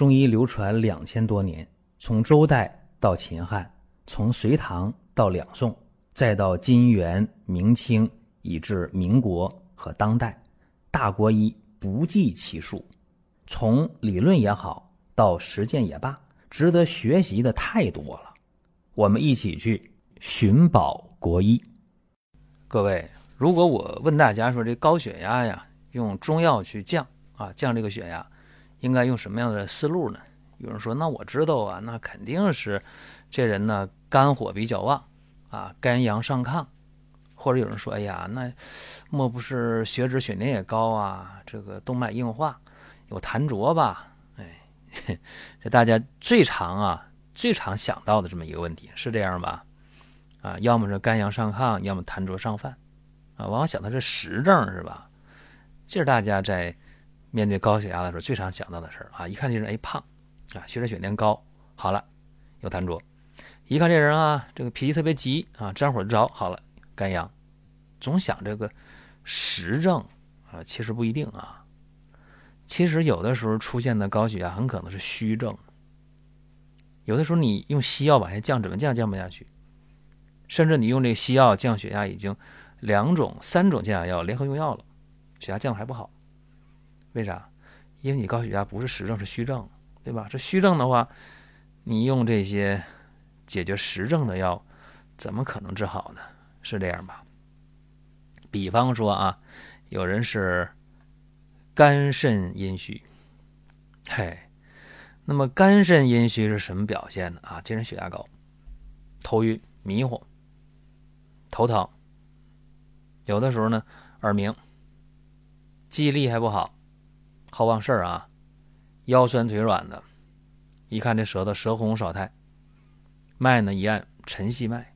中医流传两千多年，从周代到秦汉，从隋唐到两宋，再到金元明清，以至民国和当代，大国医不计其数。从理论也好，到实践也罢，值得学习的太多了。我们一起去寻宝国医。各位，如果我问大家说这高血压呀，用中药去降啊，降这个血压。应该用什么样的思路呢？有人说：“那我知道啊，那肯定是这人呢肝火比较旺啊，肝阳上亢。”或者有人说：“哎呀，那莫不是血脂血粘也高啊？这个动脉硬化有痰浊吧？”哎，这大家最常啊最常想到的这么一个问题是这样吧？啊，要么是肝阳上亢，要么痰浊上犯啊，往往想的是实症是吧？这是大家在。面对高血压的时候，最常想到的事儿啊，一看这人哎胖，啊血脂血粘高，好了，有痰浊；一看这人啊，这个脾气特别急啊，沾火就着，好了，肝阳。总想这个实症啊，其实不一定啊。其实有的时候出现的高血压很可能是虚症。有的时候你用西药往下降，怎么降降不下去？甚至你用这个西药降血压，已经两种、三种降压药联合用药了，血压降的还不好。为啥？因为你高血压不是实症，是虚症，对吧？这虚症的话，你用这些解决实症的药，怎么可能治好呢？是这样吧？比方说啊，有人是肝肾阴虚，嘿，那么肝肾阴虚是什么表现呢？啊，这人血压高，头晕、迷糊、头疼，有的时候呢耳鸣，记忆力还不好。好忘事儿啊，腰酸腿软的，一看这舌头舌红少苔，脉呢一按沉细脉，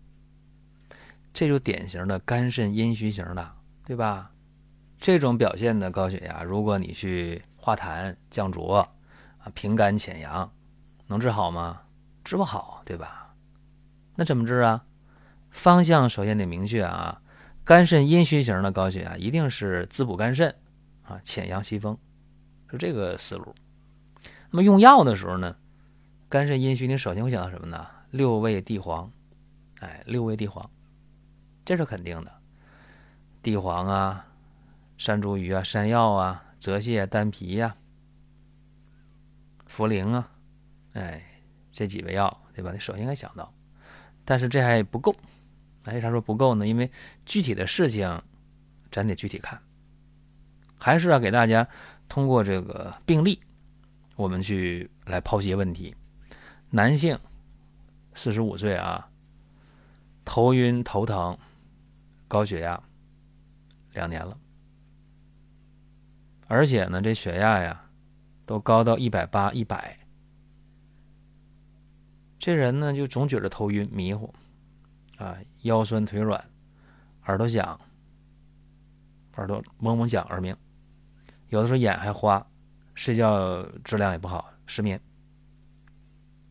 这就典型的肝肾阴虚型的，对吧？这种表现的高血压，如果你去化痰降浊啊，平肝潜阳，能治好吗？治不好，对吧？那怎么治啊？方向首先得明确啊，肝肾阴虚型的高血压一定是滋补肝肾啊，潜阳息风。就这个思路。那么用药的时候呢，肝肾阴虚，你首先会想到什么呢？六味地黄，哎，六味地黄，这是肯定的。地黄啊，山茱萸啊，山药啊，泽泻、丹皮呀，茯苓啊，哎，这几味药，对吧？你首先应该想到。但是这还不够。为啥说不够呢？因为具体的事情，咱得具体看。还是要给大家。通过这个病例，我们去来剖析问题。男性，四十五岁啊，头晕头疼，高血压，两年了，而且呢，这血压呀，都高到一百八、一百。这人呢，就总觉得头晕、迷糊，啊，腰酸腿软，耳朵响，耳朵嗡嗡响，耳鸣。有的时候眼还花，睡觉质量也不好，失眠。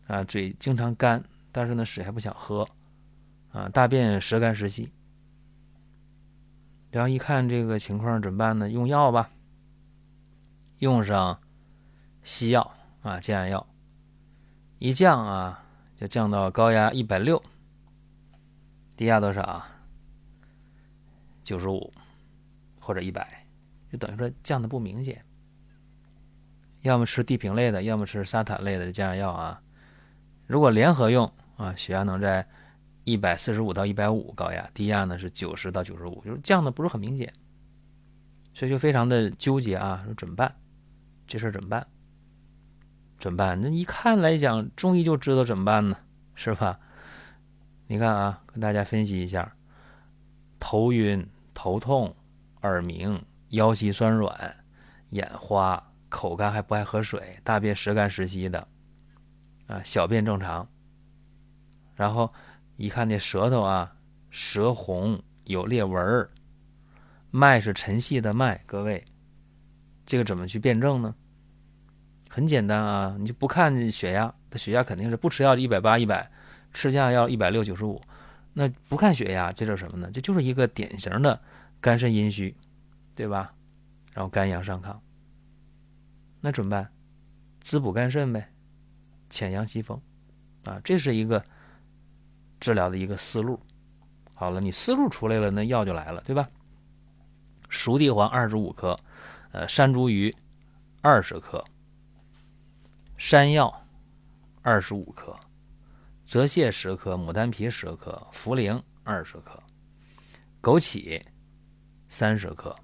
啊，嘴经常干，但是呢，水还不想喝，啊，大便时干时稀。然后一看这个情况怎么办呢？用药吧，用上西药啊，降压药，一降啊，就降到高压一百六，低压多少？九十五或者一百。就等于说降的不明显，要么吃地平类的，要么吃沙坦类的降压药啊。如果联合用啊，血压能在一百四十五到一百五高压，低压呢是九十到九十五，就是降的不是很明显，所以就非常的纠结啊，说怎么办？这事儿怎么办？怎么办？那一看来讲，中医就知道怎么办呢，是吧？你看啊，跟大家分析一下：头晕、头痛、耳鸣。腰膝酸软，眼花，口干还不爱喝水，大便时干时稀的，啊，小便正常。然后一看那舌头啊，舌红有裂纹儿，脉是沉细的脉。各位，这个怎么去辩证呢？很简单啊，你就不看血压，他血压肯定是不吃药一百八一百，吃降药一百六九十五。那不看血压，这叫什么呢？这就是一个典型的肝肾阴虚。对吧？然后肝阳上亢，那怎么办？滋补肝肾呗，潜阳息风，啊，这是一个治疗的一个思路。好了，你思路出来了，那药就来了，对吧？熟地黄二十五克，呃，山茱萸二十克，山药二十五克，泽泻十克，牡丹皮十克，茯苓二十克，枸杞三十克，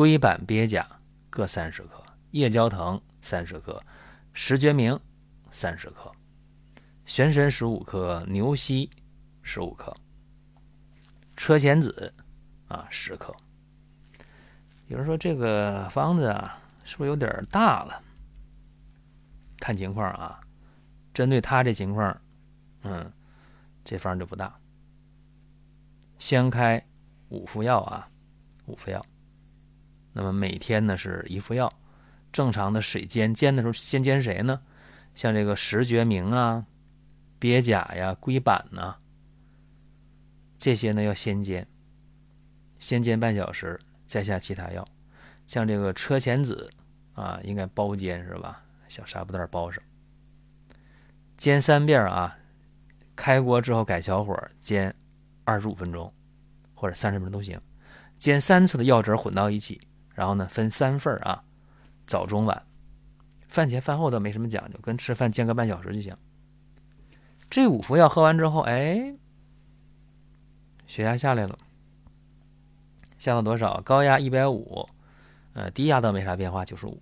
龟板鳖甲各三十克，夜交藤三十克，石决明三十克，玄参十五克，牛膝十五克。车前子啊，十克。有人说这个方子啊，是不是有点大了？看情况啊，针对他这情况，嗯，这方就不大。先开五副药啊，五副药。那么每天呢是一副药，正常的水煎，煎的时候先煎谁呢？像这个石决明啊、鳖甲呀、龟板呐。这些呢要先煎，先煎半小时，再下其他药，像这个车前子啊，应该包煎是吧？小纱布袋包上，煎三遍啊，开锅之后改小火煎二十五分钟或者三十分钟都行，煎三次的药汁混到一起，然后呢分三份啊，早中晚，饭前饭后都没什么讲究，跟吃饭间隔半小时就行。这五服药喝完之后，哎。血压下来了，下到多少？高压一百五，呃，低压倒没啥变化，九十五。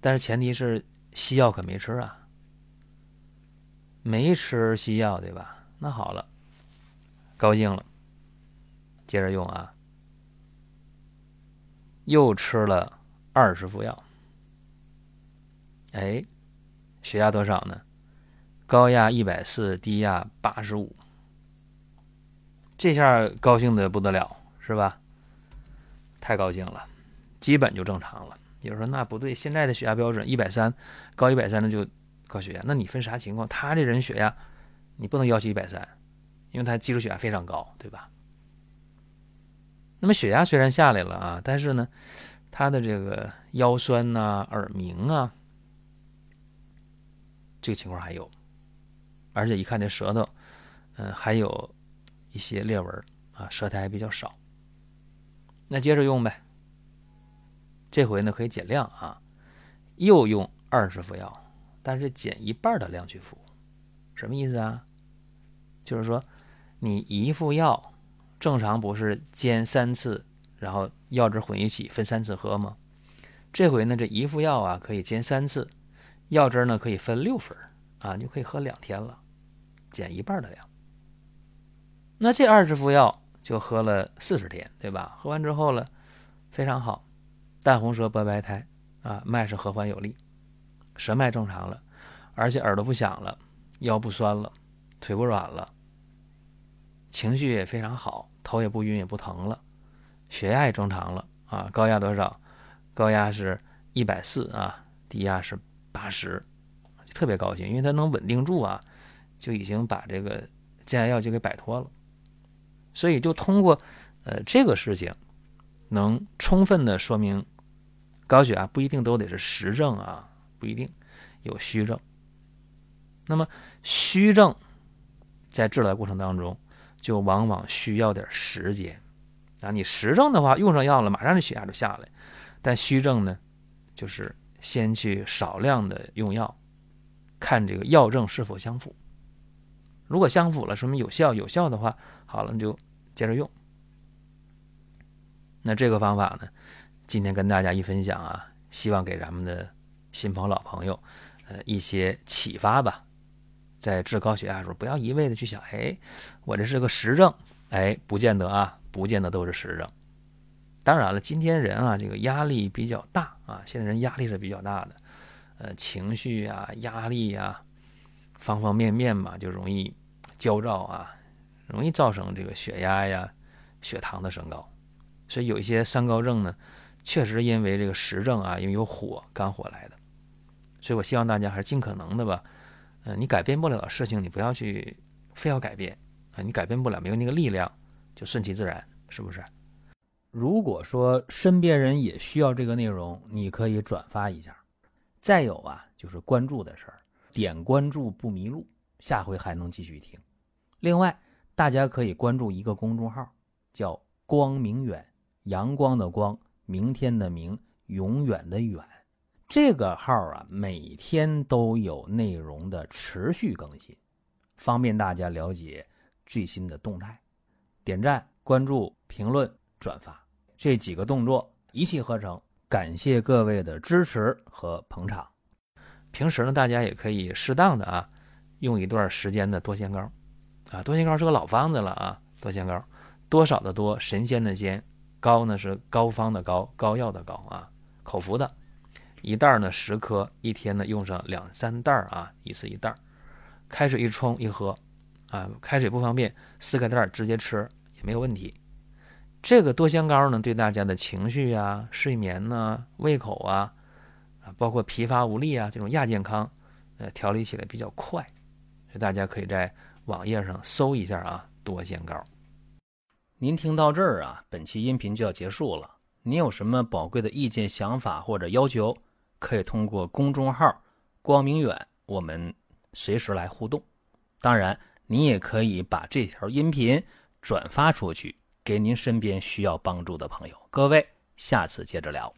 但是前提是西药可没吃啊，没吃西药对吧？那好了，高兴了，接着用啊，又吃了二十副药，哎，血压多少呢？高压一百四，低压八十五。这下高兴的不得了，是吧？太高兴了，基本就正常了。有人说那不对，现在的血压标准一百三，高一百三的就高血压。那你分啥情况？他这人血压，你不能要求一百三，因为他基础血压非常高，对吧？那么血压虽然下来了啊，但是呢，他的这个腰酸呐、耳鸣啊，这个情况还有，而且一看这舌头，嗯，还有。一些裂纹啊，舌苔还比较少。那接着用呗。这回呢可以减量啊，又用二十副药，但是减一半的量去服。什么意思啊？就是说，你一副药正常不是煎三次，然后药汁混一起分三次喝吗？这回呢这一副药啊可以煎三次，药汁呢可以分六份啊，就可以喝两天了，减一半的量。那这二十副药就喝了四十天，对吧？喝完之后了，非常好，淡红舌白白苔啊，脉是和缓有力，舌脉正常了，而且耳朵不响了，腰不酸了，腿不软了，情绪也非常好，头也不晕也不疼了，血压也正常了啊。高压多少？高压是一百四啊，低压是八十，特别高兴，因为它能稳定住啊，就已经把这个降压药就给摆脱了。所以，就通过，呃，这个事情，能充分的说明，高血压不一定都得是实症啊，不一定有虚症。那么，虚症在治疗过程当中，就往往需要点时间啊。你实症的话，用上药了，马上这血压就下来；但虚症呢，就是先去少量的用药，看这个药症是否相符。如果相符了，说明有效。有效的话，好了，你就接着用。那这个方法呢，今天跟大家一分享啊，希望给咱们的新朋友、老朋友，呃，一些启发吧。在治高血压的时候，不要一味的去想，哎，我这是个实症，哎，不见得啊，不见得都是实症。当然了，今天人啊，这个压力比较大啊，现在人压力是比较大的，呃，情绪啊，压力呀，方方面面嘛，就容易。焦躁啊，容易造成这个血压呀、血糖的升高，所以有一些三高症呢，确实因为这个实症啊，因为有火、肝火来的。所以我希望大家还是尽可能的吧，嗯，你改变不了的事情，你不要去非要改变啊，你改变不了，没有那个力量，就顺其自然，是不是？如果说身边人也需要这个内容，你可以转发一下。再有啊，就是关注的事儿，点关注不迷路，下回还能继续听。另外，大家可以关注一个公众号，叫“光明远”，阳光的光，明天的明，永远的远。这个号啊，每天都有内容的持续更新，方便大家了解最新的动态。点赞、关注、评论、转发这几个动作一气呵成。感谢各位的支持和捧场。平时呢，大家也可以适当的啊，用一段时间的多仙膏啊。多仙膏是个老方子了啊。多仙膏，多少的多，神仙的仙，膏呢是膏方的膏，膏药的膏啊，口服的。一袋呢十颗，一天呢用上两三袋啊，一次一袋，开水一冲一喝，啊，开水不方便，撕开袋直接吃也没有问题。这个多香膏呢，对大家的情绪啊、睡眠呢、胃口啊，啊，包括疲乏无力啊这种亚健康，呃，调理起来比较快，所以大家可以在网页上搜一下啊，多仙膏。您听到这儿啊，本期音频就要结束了。您有什么宝贵的意见、想法或者要求？可以通过公众号“光明远”，我们随时来互动。当然，你也可以把这条音频转发出去，给您身边需要帮助的朋友。各位，下次接着聊。